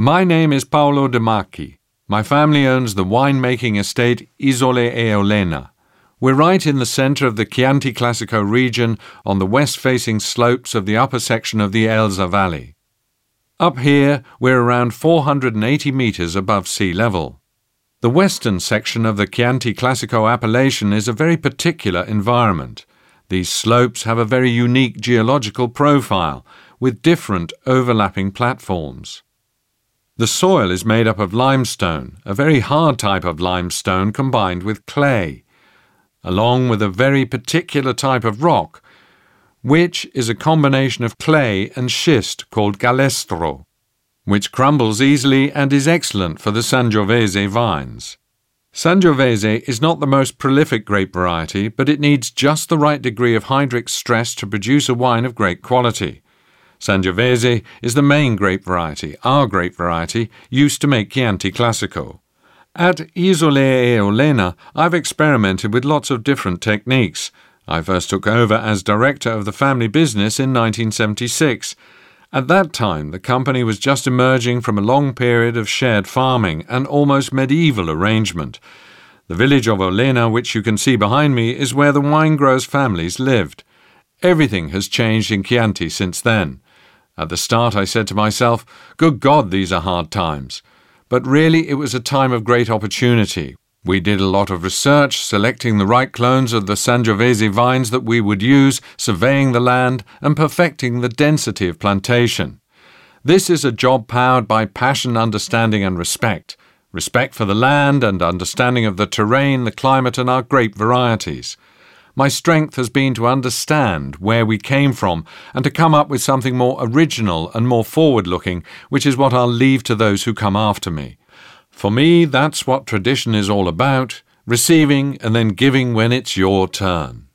My name is Paolo De Marchi. My family owns the winemaking estate Isole Eolena. We're right in the centre of the Chianti Classico region on the west facing slopes of the upper section of the Elsa Valley. Up here, we're around 480 metres above sea level. The western section of the Chianti Classico appellation is a very particular environment. These slopes have a very unique geological profile, with different overlapping platforms. The soil is made up of limestone, a very hard type of limestone combined with clay, along with a very particular type of rock, which is a combination of clay and schist called galestro which crumbles easily and is excellent for the Sangiovese vines. Sangiovese is not the most prolific grape variety, but it needs just the right degree of hydric stress to produce a wine of great quality. Sangiovese is the main grape variety, our grape variety, used to make Chianti Classico. At Isole e Olena, I've experimented with lots of different techniques. I first took over as director of the family business in 1976 at that time, the company was just emerging from a long period of shared farming and almost medieval arrangement. The village of Olena, which you can see behind me, is where the wine growers' families lived. Everything has changed in Chianti since then. At the start, I said to myself, Good God, these are hard times. But really, it was a time of great opportunity. We did a lot of research, selecting the right clones of the Sangiovese vines that we would use, surveying the land, and perfecting the density of plantation. This is a job powered by passion, understanding, and respect. Respect for the land and understanding of the terrain, the climate, and our grape varieties. My strength has been to understand where we came from and to come up with something more original and more forward looking, which is what I'll leave to those who come after me. For me, that's what tradition is all about receiving and then giving when it's your turn.